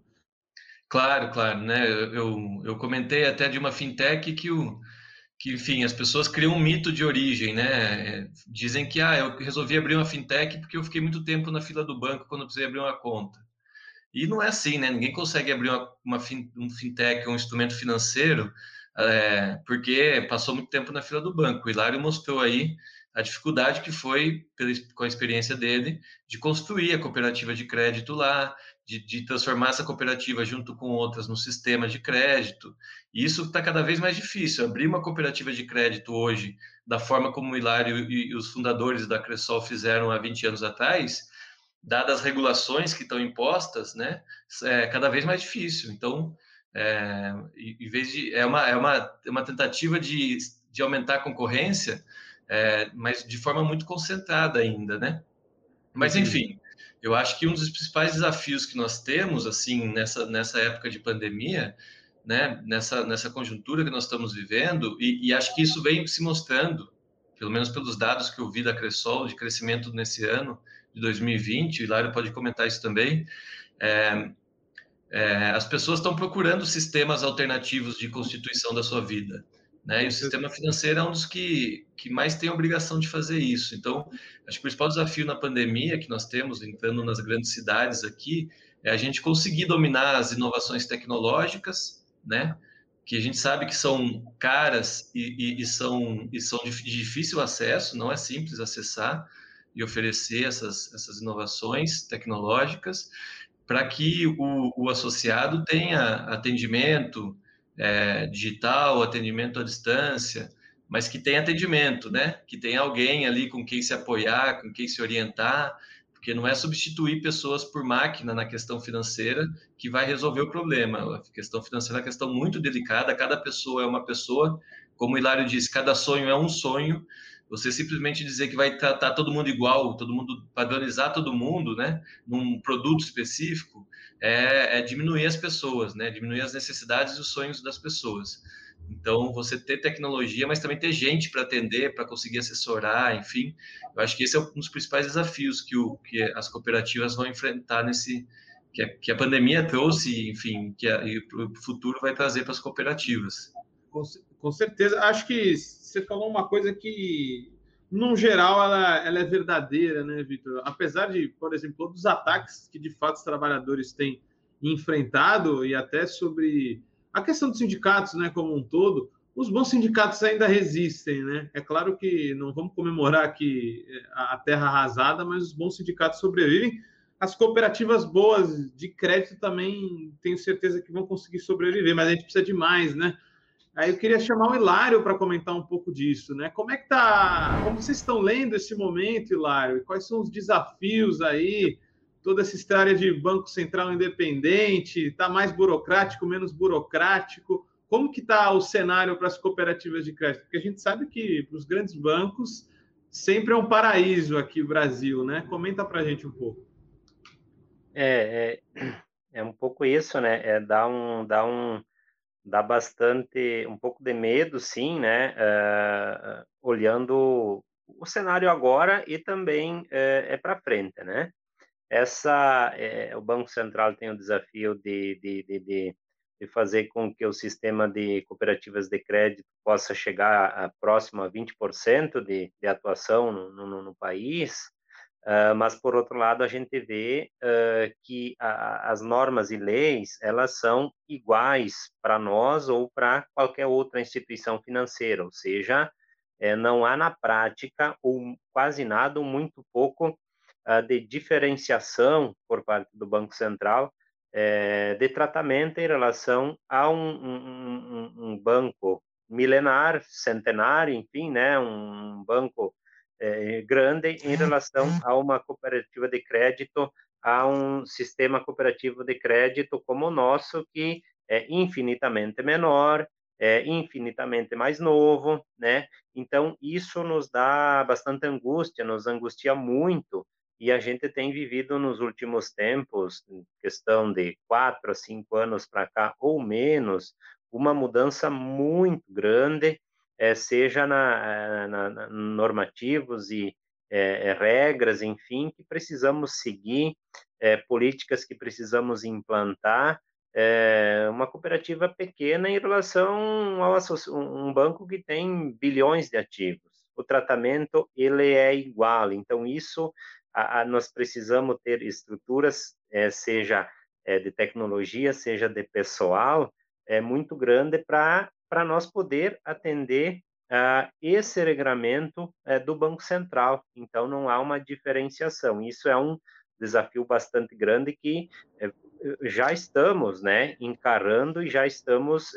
Claro, claro, né? Eu, eu comentei até de uma fintech que o que, enfim, as pessoas criam um mito de origem, né? Dizem que, ah, eu resolvi abrir uma fintech porque eu fiquei muito tempo na fila do banco quando precisei abrir uma conta. E não é assim, né? Ninguém consegue abrir uma, uma um fintech, um instrumento financeiro, é, porque passou muito tempo na fila do banco. O Hilário mostrou aí a dificuldade que foi, com a experiência dele, de construir a cooperativa de crédito lá, de, de, transformar essa cooperativa junto com outras no sistema de crédito. E isso está cada vez mais difícil. Abrir uma cooperativa de crédito hoje, da forma como o Hilário e, e os fundadores da Cressol fizeram há 20 anos atrás, dadas as regulações que estão impostas, né, é cada vez mais difícil. Então, é, em vez de é uma é uma, é uma tentativa de, de aumentar a concorrência, é, mas de forma muito concentrada ainda, né? Mas enfim, eu acho que um dos principais desafios que nós temos assim nessa nessa época de pandemia, né? Nessa nessa conjuntura que nós estamos vivendo e, e acho que isso vem se mostrando, pelo menos pelos dados que eu vi da Cressol de crescimento nesse ano de 2020, o Hilário pode comentar isso também. É, é, as pessoas estão procurando sistemas alternativos de constituição da sua vida. Né? E o sistema financeiro é um dos que, que mais tem a obrigação de fazer isso. Então, acho que o principal desafio na pandemia que nós temos, entrando nas grandes cidades aqui, é a gente conseguir dominar as inovações tecnológicas, né? que a gente sabe que são caras e, e, e são, e são de difícil acesso, não é simples acessar e oferecer essas, essas inovações tecnológicas, para que o, o, associado tenha atendimento é, digital, atendimento à distância, mas que tenha atendimento, né? Que tenha alguém ali com quem se apoiar, com quem se orientar, porque não é substituir pessoas por máquina na questão financeira que vai resolver o problema. A questão financeira é uma questão muito delicada, cada pessoa é uma pessoa, como o Hilário disse, cada sonho é um sonho, você simplesmente dizer que vai tratar todo mundo igual, todo mundo padronizar todo mundo, né, num produto específico, é, é diminuir as pessoas, né, diminuir as necessidades e os sonhos das pessoas. Então, você ter tecnologia, mas também ter gente para atender, para conseguir assessorar, enfim. Eu acho que esse é um dos principais desafios que, o, que as cooperativas vão enfrentar nesse. que a, que a pandemia trouxe, enfim, que a, o futuro vai trazer para as cooperativas. Com certeza. Acho que você falou uma coisa que, no geral, ela, ela é verdadeira, né, Vitor? Apesar de, por exemplo, todos os ataques que de fato os trabalhadores têm enfrentado e até sobre a questão dos sindicatos, né, como um todo, os bons sindicatos ainda resistem, né? É claro que não vamos comemorar aqui a terra arrasada, mas os bons sindicatos sobrevivem. As cooperativas boas de crédito também tenho certeza que vão conseguir sobreviver, mas a gente precisa de mais, né? Aí eu queria chamar o Hilário para comentar um pouco disso, né? Como é que tá? Como vocês estão lendo esse momento, Hilário? Quais são os desafios aí? Toda essa história de Banco Central independente, está mais burocrático, menos burocrático? Como que está o cenário para as cooperativas de crédito? Porque a gente sabe que para os grandes bancos sempre é um paraíso aqui no Brasil, né? Comenta para a gente um pouco. É, é, é um pouco isso, né? É dar um, dar um dá bastante, um pouco de medo, sim, né? Uh, olhando o cenário agora e também uh, é para frente, né? Essa, uh, o Banco Central tem o desafio de, de, de, de, de fazer com que o sistema de cooperativas de crédito possa chegar a, próximo a 20% de, de atuação no, no, no país, Uh, mas por outro lado a gente vê uh, que a, as normas e leis elas são iguais para nós ou para qualquer outra instituição financeira, ou seja, é, não há na prática ou quase nada, ou muito pouco uh, de diferenciação por parte do Banco Central é, de tratamento em relação a um, um, um, um banco milenar, centenário, enfim, né, um banco é, grande em relação a uma cooperativa de crédito, a um sistema cooperativo de crédito como o nosso, que é infinitamente menor, é infinitamente mais novo, né? Então, isso nos dá bastante angústia, nos angustia muito, e a gente tem vivido nos últimos tempos, questão de quatro a cinco anos para cá ou menos, uma mudança muito grande é, seja na, eh, na, na, normativos e é, regras, enfim, que precisamos seguir, é, políticas que precisamos implantar, uma cooperativa pequena em relação a um banco que tem bilhões de ativos. O tratamento ele é igual, então isso a, a, nós precisamos ter estruturas, seja de tecnologia, seja de pessoal, é muito grande para para nós poder atender uh, esse regramento uh, do Banco Central. Então, não há uma diferenciação. Isso é um desafio bastante grande que uh, já estamos né, encarando e já estamos,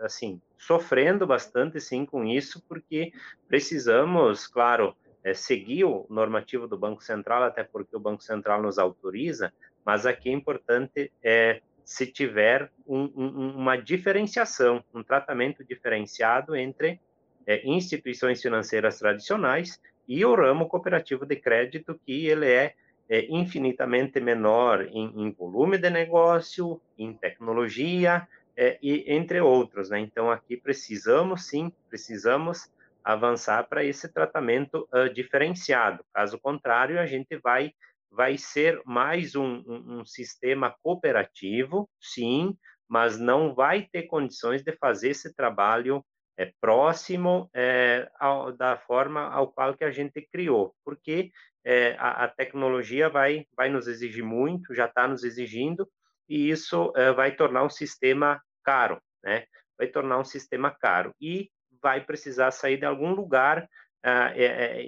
assim, sofrendo bastante, sim, com isso, porque precisamos, claro, seguir o normativo do Banco Central, até porque o Banco Central nos autoriza, mas aqui é importante é, se tiver um, um, uma diferenciação, um tratamento diferenciado entre é, instituições financeiras tradicionais e o ramo cooperativo de crédito, que ele é, é infinitamente menor em, em, volume de negócio, em tecnologia, é, e entre outros. Né? Então, aqui precisamos, sim, precisamos avançar para esse tratamento uh, diferenciado. Caso contrário, a gente vai vai ser mais um, um, um, sistema cooperativo, sim, mas não vai ter condições de fazer esse trabalho é, próximo é, ao, da forma ao qual que a gente criou, porque é, a, a, tecnologia vai, vai nos exigir muito, já está nos exigindo, e isso é, vai tornar um sistema caro, né? Vai tornar um sistema caro e vai precisar sair de algum lugar uh,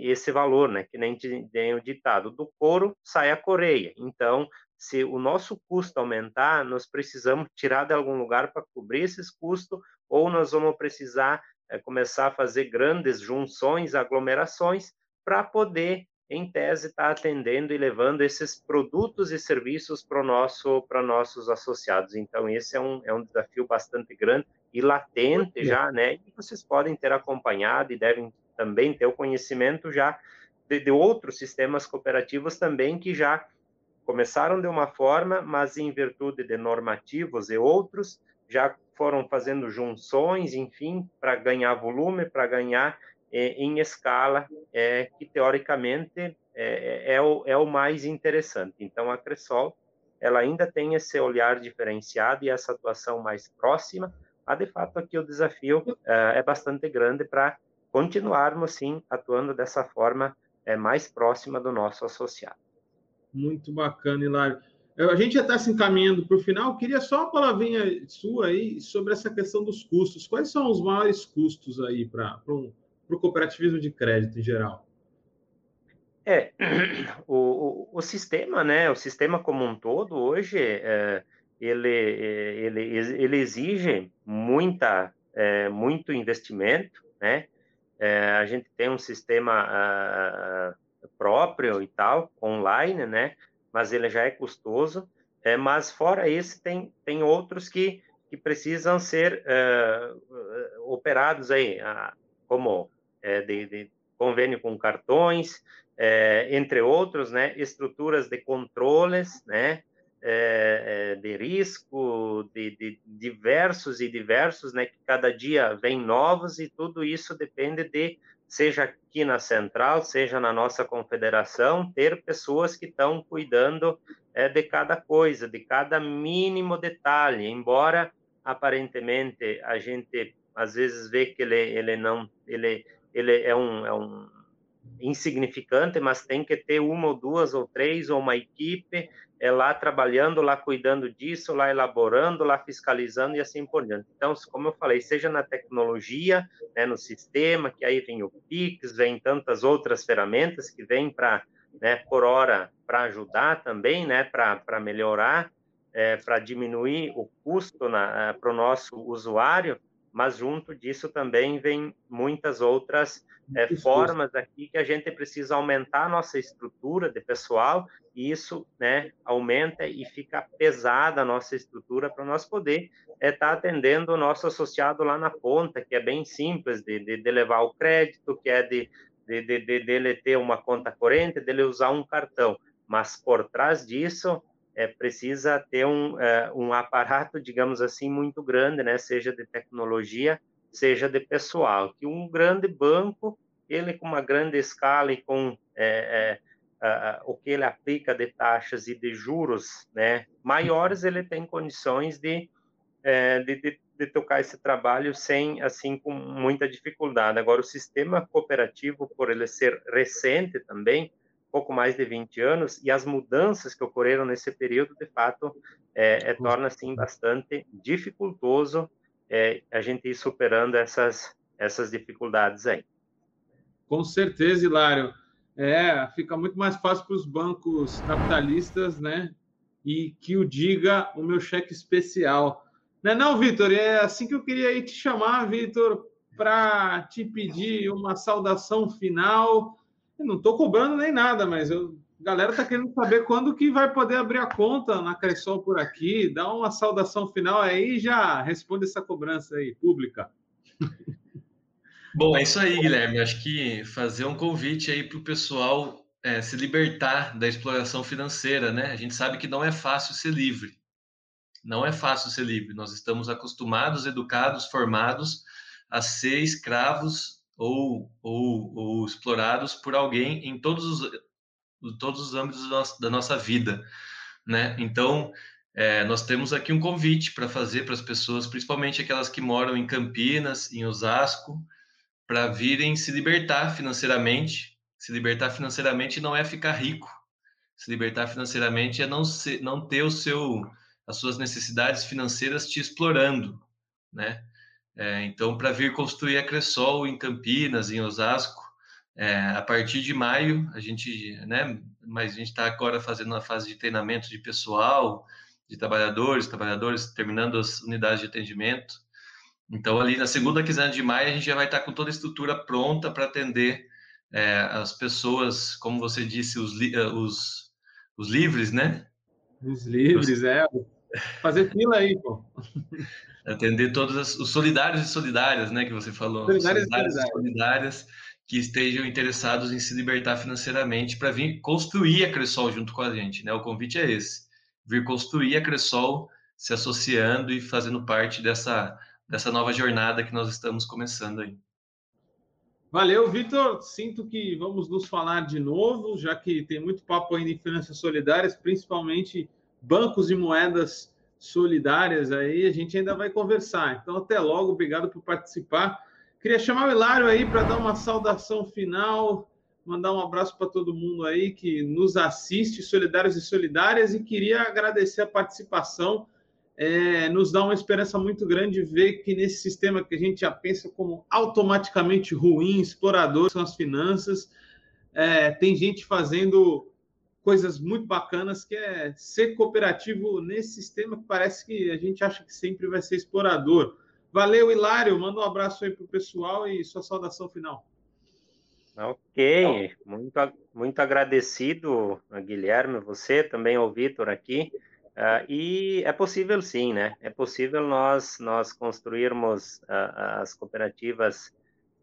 esse valor, né? Que nem tem o ditado, do couro sai a coreia. Então, se o nosso custo aumentar, nós precisamos tirar de algum lugar para cobrir esses custos, ou nós vamos precisar é, começar a fazer grandes junções, aglomerações, para poder, em tese, estar tá atendendo e levando esses produtos e serviços para nosso, para nossos associados. Então, esse é um, é um desafio bastante grande e latente já, né? E vocês podem ter acompanhado e devem também ter o conhecimento já de, de outros sistemas cooperativos também que já começaram de uma forma, mas em virtude de normativos e outros, já foram fazendo junções, enfim, para ganhar volume, para ganhar é, em escala, é, que teoricamente é, é, é, o, é o mais interessante. Então, a Cressol, ela ainda tem esse olhar diferenciado e essa atuação mais próxima, mas, de fato, aqui o desafio é bastante grande para continuarmos, sim, atuando dessa forma é, mais próxima do nosso associado. Muito bacana, Hilário. A gente já está se encaminhando para o final. Queria só uma palavrinha sua aí sobre essa questão dos custos. Quais são os maiores custos aí para o cooperativismo de crédito em geral? É, o, o, o, sistema, né? O sistema como um todo hoje, é, ele, ele, ele exige muita, é, muito investimento, né? É, a gente tem um sistema uh, próprio e tal, online, né? Mas ele já é custoso. É, mas fora esse, tem, tem outros que, que precisam ser uh, operados aí, uh, como é, de, de, convênio com cartões, é, entre outros, né? Estruturas de controles, né? É, de risco, de, de, diversos e diversos, né, que cada dia vem novos e tudo isso depende de, seja aqui na central, seja na nossa confederação, ter pessoas que estão cuidando é, de cada coisa, de cada mínimo detalhe, embora aparentemente a gente às vezes vê que ele, ele não, ele, ele é um, é um insignificante, mas tem que ter uma ou duas ou três ou uma equipe é lá trabalhando, lá cuidando disso, lá elaborando, lá fiscalizando e assim por diante. Então, como eu falei, seja na tecnologia, né, no sistema, que aí vem o Pix, vem tantas outras ferramentas que vêm para, né, por hora, para ajudar também, né, para melhorar, é, para diminuir o custo é, para o nosso usuário, mas junto disso também vem muitas outras é, formas aqui que a gente precisa aumentar a nossa estrutura de pessoal e isso né, aumenta e fica pesada a nossa estrutura para nós poder estar é, tá atendendo o nosso associado lá na ponta, que é bem simples de, de, de levar o crédito, que é de, de, de, de, dele ter uma conta corrente, dele usar um cartão. Mas por trás disso, é, precisa ter um, é, um aparato, digamos assim, muito grande, né? seja de tecnologia, seja de pessoal. Que um grande banco, ele com uma grande escala e com é, é o que ele aplica de taxas e de juros né, maiores, ele tem condições de, é, de, de, de tocar esse trabalho sem, assim, com muita dificuldade. Agora, o sistema cooperativo, por ele ser recente também, pouco mais de 20 anos, e as mudanças que ocorreram nesse período, de fato, é, é torna, assim, bastante dificultoso é, a gente ir superando essas, essas dificuldades aí. Com certeza, Hilário. É, fica muito mais fácil para os bancos capitalistas, né? E que o diga o meu cheque especial. Não é não, Vitor? É assim que eu queria ir te chamar, Vitor, para te pedir uma saudação final eu não estou cobrando nem nada, mas eu A galera está querendo saber quando que vai poder abrir a conta na Cressol por aqui. Dá uma saudação final aí e já responde essa cobrança aí, pública. Bom, é isso aí, Guilherme. Acho que fazer um convite aí para o pessoal é, se libertar da exploração financeira, né? A gente sabe que não é fácil ser livre. Não é fácil ser livre. Nós estamos acostumados, educados, formados a ser escravos ou, ou, ou explorados por alguém em todos os, todos os âmbitos da nossa vida, né? Então, é, nós temos aqui um convite para fazer para as pessoas, principalmente aquelas que moram em Campinas, em Osasco, para virem se libertar financeiramente. Se libertar financeiramente não é ficar rico. Se libertar financeiramente é não, ser, não ter o seu, as suas necessidades financeiras te explorando, né? É, então, para vir construir a Cressol em Campinas, em Osasco, é, a partir de maio, a gente, né? Mas a gente está agora fazendo uma fase de treinamento de pessoal, de trabalhadores, trabalhadores terminando as unidades de atendimento. Então, ali na segunda quinzena de maio, a gente já vai estar com toda a estrutura pronta para atender é, as pessoas, como você disse, os, eh, os, os livres, né? Os livres, os... é. Fazer fila aí, pô. Atender todos os solidários e solidárias, né, que você falou. Solidários, solidários e solidárias que estejam interessados em se libertar financeiramente para vir construir a Cressol junto com a gente, né? O convite é esse, vir construir a Cressol se associando e fazendo parte dessa dessa nova jornada que nós estamos começando aí. Valeu, Vitor. Sinto que vamos nos falar de novo, já que tem muito papo ainda em finanças solidárias, principalmente bancos e moedas solidárias aí, a gente ainda vai conversar. Então, até logo, obrigado por participar. Queria chamar o Hilário aí para dar uma saudação final, mandar um abraço para todo mundo aí que nos assiste, solidários e solidárias, e queria agradecer a participação é, nos dá uma esperança muito grande ver que nesse sistema que a gente já pensa como automaticamente ruim, explorador, são as finanças, é, tem gente fazendo coisas muito bacanas que é ser cooperativo nesse sistema que parece que a gente acha que sempre vai ser explorador. Valeu, Hilário. Manda um abraço aí para o pessoal e sua saudação final. Ok, muito, muito agradecido, Guilherme, você também, ao Vitor aqui. Uh, e é possível sim, né? É possível nós nós construirmos uh, as cooperativas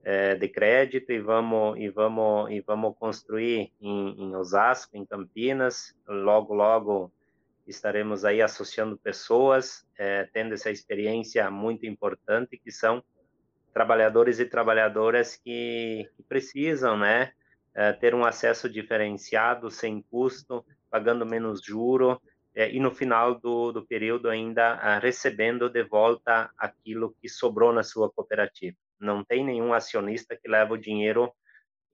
uh, de crédito e vamos e vamos e vamos construir em, em, Osasco, em Campinas. Logo logo estaremos aí associando pessoas, eh, tendo essa experiência muito importante que são trabalhadores e trabalhadoras que, que precisam, né? Eh, ter um acesso diferenciado, sem custo, pagando menos juro é, e no final do, do período ainda ah, recebendo de volta aquilo que sobrou na sua cooperativa. Não tem nenhum acionista que leva o dinheiro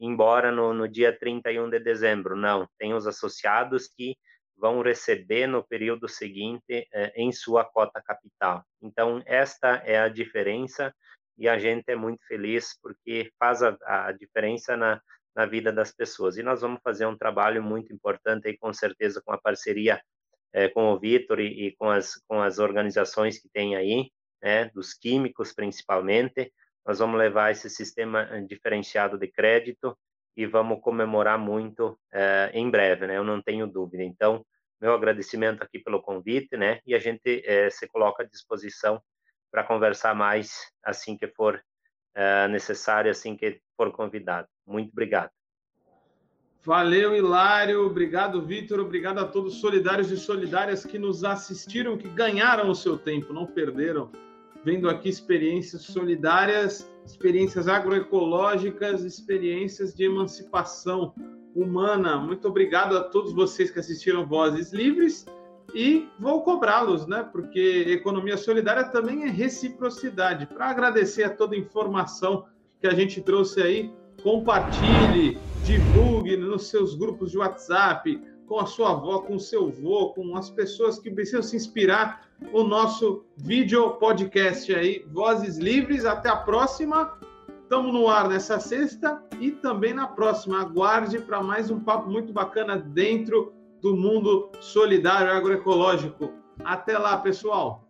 embora no, no dia 31 de dezembro, não. Tem os associados que vão receber no período seguinte eh, em sua cota capital. Então, esta é a diferença e a gente é muito feliz porque faz a, a diferença na, na vida das pessoas. E nós vamos fazer um trabalho muito importante aí, com certeza, com a parceria é, com o Vitor e, e, com, as, com as organizações que tem aí, né, dos químicos principalmente. Nós vamos levar esse sistema eh, diferenciado de crédito e vamos comemorar muito é, em breve, né? Eu não tenho dúvida. Então, meu agradecimento aqui pelo convite, né? E a gente é, se coloca à disposição para conversar mais assim que for necessário, assim que for convidado. Muito obrigado. Valeu, Hilário. Obrigado, Vitor. Obrigado a todos solidários e solidárias que nos assistiram, que ganharam o seu tempo, não perderam. Vendo aqui experiências solidárias, experiências agroecológicas, experiências de emancipação humana. Muito obrigado a todos vocês que assistiram Vozes Livres e vou cobrá-los, né? Porque economia solidária também é reciprocidade. Para agradecer a toda a informação que a gente trouxe aí, compartilhe divulgue nos seus grupos de WhatsApp, com a sua avó, com o seu avô, com as pessoas que precisam se inspirar o nosso vídeo podcast aí, Vozes Livres. Até a próxima. Estamos no ar nessa sexta e também na próxima. Aguarde para mais um papo muito bacana dentro do mundo solidário agroecológico. Até lá, pessoal!